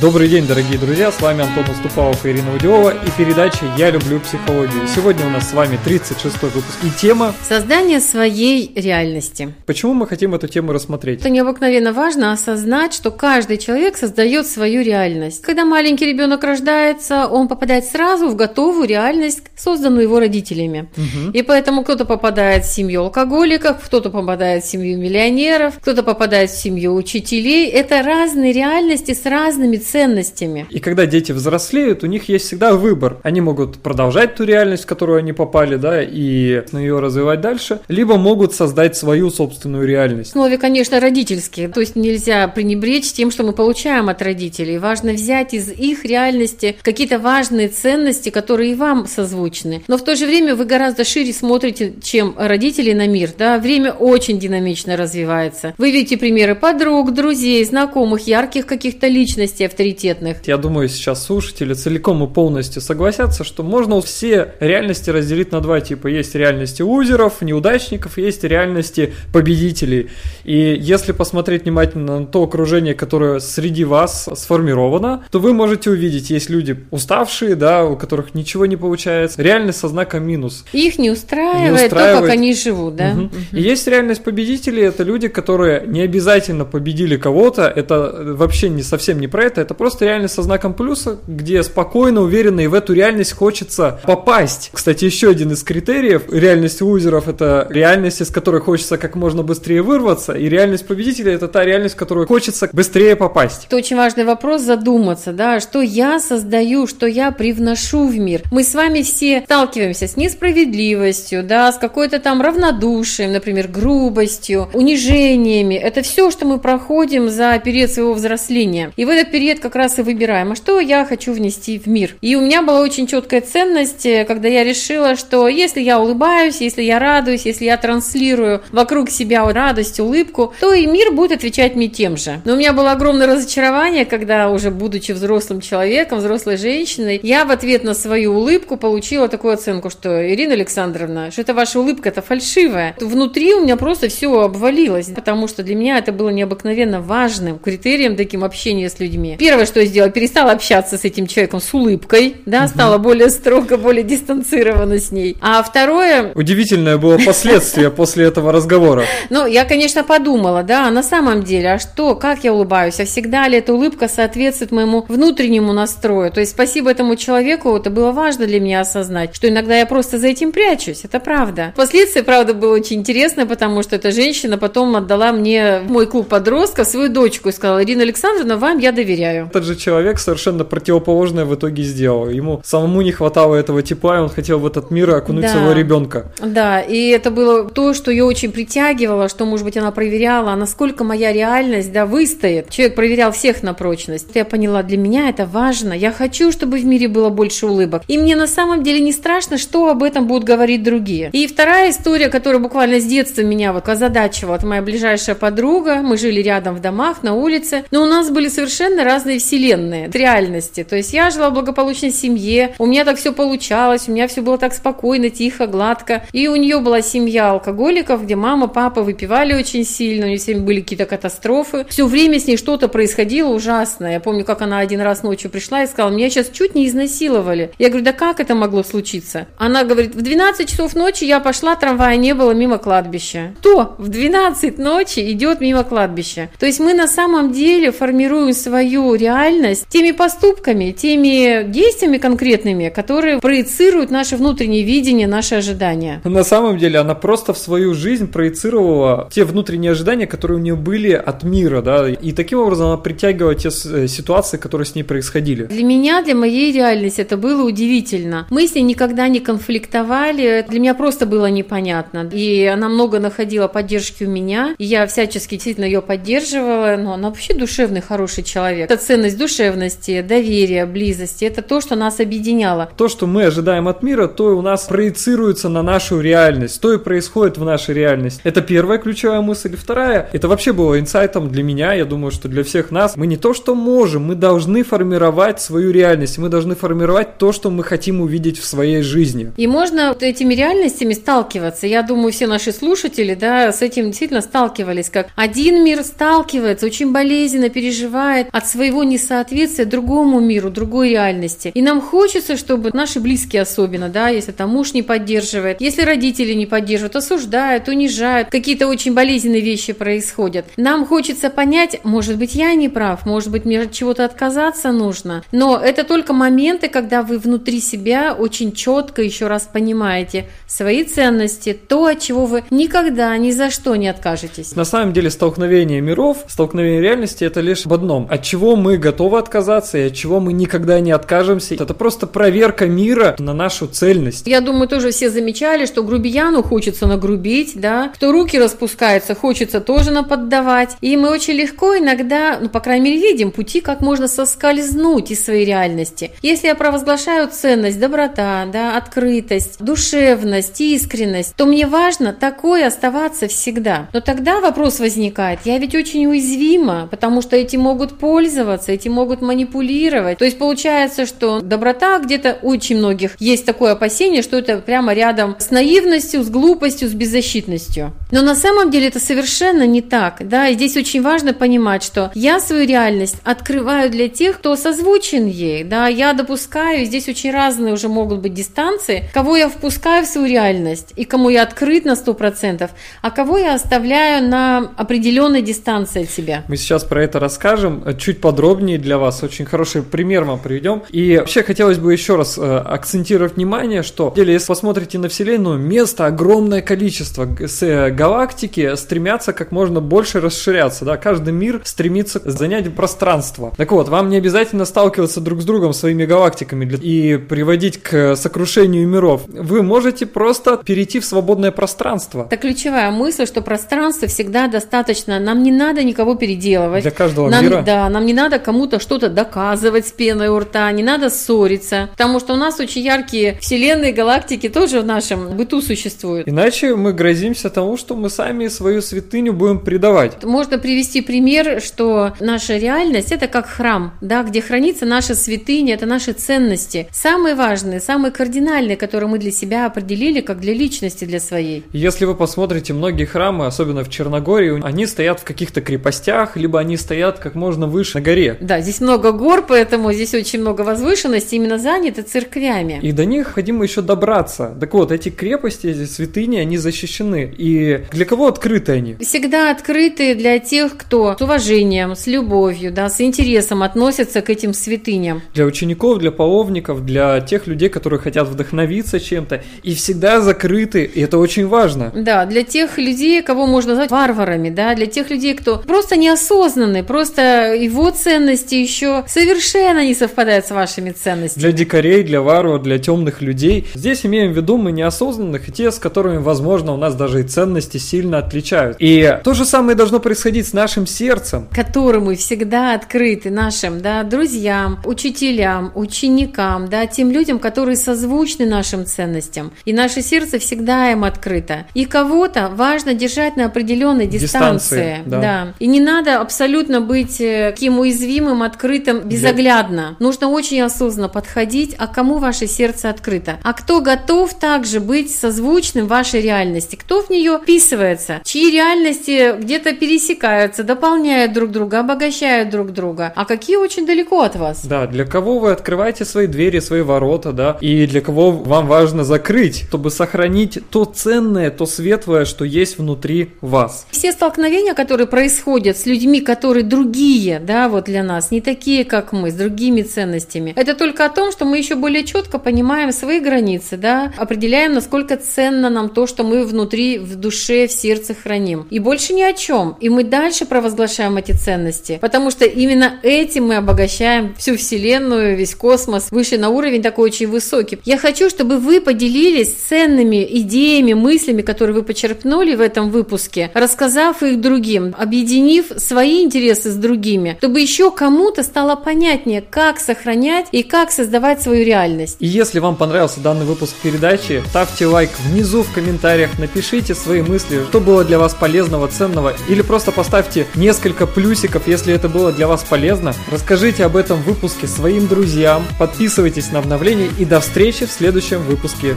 Добрый день, дорогие друзья, с вами Антон Уступалов и Ирина Удилова и передача «Я люблю психологию». Сегодня у нас с вами 36-й выпуск и тема Создание своей реальности. Почему мы хотим эту тему рассмотреть? Это необыкновенно важно осознать, что каждый человек создает свою реальность. Когда маленький ребенок рождается, он попадает сразу в готовую реальность, созданную его родителями. Мгм. И поэтому кто-то попадает в семью алкоголиков, кто-то попадает в семью миллионеров, кто-то попадает в семью учителей. Это разные реальности с разными ценностями. И когда дети взрослеют, у них есть всегда выбор. Они могут продолжать ту реальность, в которую они попали, да, и ее развивать дальше, либо могут создать свою собственную В реальность. основе, конечно, родительские. То есть нельзя пренебречь тем, что мы получаем от родителей. Важно взять из их реальности какие-то важные ценности, которые и вам созвучны. Но в то же время вы гораздо шире смотрите, чем родители на мир. Да? Время очень динамично развивается. Вы видите примеры подруг, друзей, знакомых, ярких каких-то личностей авторитетных. Я думаю, сейчас слушатели целиком и полностью согласятся, что можно все реальности разделить на два типа. Есть реальности лузеров, неудачников, есть реальности победителей. И если посмотреть внимательно на то окружение, которое среди вас сформировано, то вы можете увидеть, есть люди уставшие, да, у которых ничего не получается. Реальность со знаком минус. Их не устраивает, Не устраивает. то, как они живут. Да? Мгм. И есть реальность победителей, это люди, которые не обязательно победили кого-то, это вообще не совсем не про это, это просто реальность со знаком плюса, где спокойно, уверенно и в эту реальность хочется попасть. Кстати, еще один из критериев реальности лузеров это реальность, из которой хочется как можно быстрее вырваться, и реальность победителя это та реальность, в которую хочется быстрее попасть. Это очень важный вопрос задуматься, да, что я создаю, что я привношу в мир. Мы с вами все сталкиваемся с несправедливостью, да, с какой-то там равнодушием, например, грубостью, унижениями. Это все, что мы проходим за период своего взросления. И в этот период как раз и выбираем, а что я хочу внести в мир. И у меня была очень четкая ценность, э, когда я решила, что если я улыбаюсь, если я радуюсь, если я транслирую вокруг себя радость, улыбку, то и мир будет отвечать мне тем же. Но у меня было огромное разочарование, когда уже будучи взрослым человеком, взрослой женщиной, я в ответ на свою улыбку получила такую оценку, что Ирина Александровна, что это ваша улыбка, это фальшивая. Внутри у меня просто все обвалилось, потому что для меня это было необыкновенно важным критерием таким общения с людьми. Первое, что я сделала, перестала общаться с этим человеком с улыбкой, да, стала более строго, более дистанцирована с ней. А второе, Удивительное было последствие после этого разговора. ну, я, конечно, подумала, да, а на самом деле, а что, как я улыбаюсь, а всегда ли эта улыбка соответствует моему внутреннему настрою? То есть, спасибо этому человеку, это было важно для меня осознать, что иногда я просто за этим прячусь, это правда. Впоследствии, правда, было очень интересно, потому что эта женщина потом отдала мне в мой клуб подростков свою дочку и сказала, Ирина Александровна, вам я доверяю. Этот же человек совершенно противоположное в итоге сделал. Ему самому не хватало этого тепла, и он хотел в этот мир окунуть Да. своего ребенка. Да, и это было то, что ее очень притягивало, что, может быть, она проверяла, насколько моя реальность, да, выстоит. Человек проверял всех на прочность. Я поняла, для меня это важно. Я хочу, чтобы в мире было больше улыбок. И мне на самом деле не страшно, что об этом будут говорить другие. И вторая история, которая буквально с детства меня вот озадачивала, это моя ближайшая подруга. Мы жили рядом в домах, на улице, но у нас были совершенно разные вселенные, реальности. То есть я жила в благополучной семье, у меня так все получалось, у меня все было так спокойно, тихо, гладко. И у нее была семья алкоголиков, где мама, папа выпивали очень сильно, у нее все время были какие-то катастрофы. Все время с ней что-то происходило ужасное. Я помню, как она один раз ночью пришла и сказала, меня сейчас чуть не изнасиловали. Я говорю, да как это могло случиться? Она говорит, в 12 часов ночи я пошла, трамвая не было мимо кладбища. Кто в 12 ночи идет мимо кладбища? То есть мы на самом деле формируем свою реальность теми поступками, теми действиями конкретными, которые проецируют наше внутреннее видение, наши ожидания. На самом деле она просто в свою жизнь проецировала те внутренние ожидания, которые у нее были от мира, да, и таким образом она притягивала те э, ситуации, которые с ней происходили. Для меня, для моей реальности это было удивительно. Мы с ней никогда не конфликтовали, для меня просто было непонятно. И она много находила поддержки у меня, и я всячески действительно ее поддерживала, но она вообще душевный, хороший человек. Это ценность душевности, доверия, близости, это то, что нас объединяло. То, что мы ожидаем от мира, то и у нас проецируется на нашу реальность, то и происходит в нашей реальности. Это первая ключевая мысль. Вторая, это вообще было инсайтом для меня, я думаю, что для всех нас. Мы не то, что можем, мы должны формировать свою реальность, мы должны формировать то, что мы хотим увидеть в своей жизни. И можно вот этими реальностями сталкиваться. Я думаю, все наши слушатели, да, с этим действительно сталкивались, как один мир сталкивается, очень болезненно переживает от своей своего несоответствия другому миру, другой реальности. И нам хочется, чтобы наши близкие особенно, да, если там муж не поддерживает, если родители не поддерживают, осуждают, унижают, какие-то очень болезненные вещи происходят. Нам хочется понять, может быть, я не прав, может быть, мне от чего-то отказаться нужно. Но это только моменты, когда вы внутри себя очень четко еще раз понимаете свои ценности, то, от чего вы никогда ни за что не откажетесь. На самом деле столкновение миров, столкновение реальности это лишь об одном. От чего мы готовы отказаться и от чего мы никогда не откажемся. Это просто проверка мира на нашу цельность. Я думаю, тоже все замечали, что грубияну хочется нагрубить, да, кто руки распускается, хочется тоже наподдавать. И мы очень легко иногда, ну, по крайней мере, видим пути, как можно соскользнуть из своей реальности. Если я провозглашаю ценность, доброта, да, открытость, душевность, искренность, то мне важно такое оставаться всегда. Но тогда вопрос возникает, я ведь очень уязвима, потому что эти могут пользоваться, эти могут манипулировать. То есть получается, что доброта где-то очень многих есть такое опасение, что это прямо рядом с наивностью, с глупостью, с беззащитностью. Но на самом деле это совершенно не так. Да? И здесь очень важно понимать, что я свою реальность открываю для тех, кто созвучен ей. Да? Я допускаю, здесь очень разные уже могут быть дистанции, кого я впускаю в свою реальность и кому я открыт на 100%, а кого я оставляю на определенной дистанции от себя. Мы сейчас про это расскажем чуть подробнее для вас. Очень хороший пример вам приведем. И вообще хотелось бы еще раз э, акцентировать внимание, что деле, если посмотрите на Вселенную, места огромное количество. С э, галактики стремятся как можно больше расширяться. Да? Каждый мир стремится занять пространство. Так вот, вам не обязательно сталкиваться друг с другом своими галактиками и приводить к сокрушению миров. Вы можете просто перейти в свободное пространство. Это ключевая мысль, что пространство всегда достаточно. Нам не надо никого переделывать. Для каждого нам, мира. Да, нам не надо кому-то что-то доказывать с пеной у рта, не надо ссориться. Потому что у нас очень яркие вселенные, галактики тоже в нашем быту существуют. Иначе мы грозимся тому, что мы сами свою святыню будем предавать. Можно привести пример, что наша реальность это как храм, да, где хранится наша святыня, это наши ценности. Самые важные, самые кардинальные, которые мы для себя определили, как для личности, для своей. Если вы посмотрите многие храмы, особенно в Черногории, они стоят в каких-то крепостях, либо они стоят как можно выше на горе. Да, здесь много гор, поэтому здесь очень много возвышенности, именно заняты церквями. И до них необходимо еще добраться. Так вот, эти крепости, эти святыни, они защищены. И для кого открыты они? Всегда открыты для тех, кто с уважением, с любовью, да, с интересом относятся к этим святыням. Для учеников, для половников, для тех людей, которые хотят вдохновиться чем-то. И всегда закрыты, и это очень важно. Да, для тех людей, кого можно назвать варварами, да, для тех людей, кто просто неосознанный, просто его ценности еще совершенно не совпадают с вашими ценностями. Для дикарей, для варваров, для темных людей. Здесь имеем в виду мы неосознанных и те, с которыми, возможно, у нас даже и ценности сильно отличают. И то же самое должно происходить с нашим сердцем. Которому всегда открыты нашим, да, друзьям, учителям, ученикам, да, тем людям, которые созвучны нашим ценностям. И наше сердце всегда им открыто. И кого-то важно держать на определенной дистанции. Дистанции, да. да. И не надо абсолютно быть э, таким уязвимым, открытым, безоглядно. Нужно очень осознанно подходить, а кому ваше сердце открыто. А кто готов также быть созвучным вашей реальности? Кто в нее вписывается? Чьи реальности где-то пересекаются, дополняют друг друга, обогащают друг друга? А какие очень далеко от вас? Да, для кого вы открываете свои двери, свои ворота, да, и для кого вам важно закрыть, чтобы сохранить то ценное, то светлое, что есть внутри вас. Все столкновения, которые происходят с людьми, которые другие, да, вот для нас, не такие, как мы, с другими ценностями, это только о том, что мы еще более четко понимаем свои границы, да, определяем, насколько ценно нам то, что мы внутри, в душе, в сердце храним. И больше ни о чем. И мы дальше провозглашаем эти ценности, потому что именно этим мы обогащаем всю Вселенную, весь космос, выше на уровень такой очень высокий. Я хочу, чтобы вы поделились ценными идеями, мыслями, которые вы почерпнули в этом выпуске, рассказав их другим, объединив свои интересы с другими, чтобы еще кому-то стало понятнее, как сохранять и как создавать свою реальность. И если вам понравился данный выпуск передачи, ставьте лайк внизу в комментариях, напишите свои мысли, что было для вас полезного, ценного, или просто поставьте несколько плюсиков, если это было для вас полезно. Расскажите об этом выпуске своим друзьям, подписывайтесь на обновления и до встречи в следующем выпуске.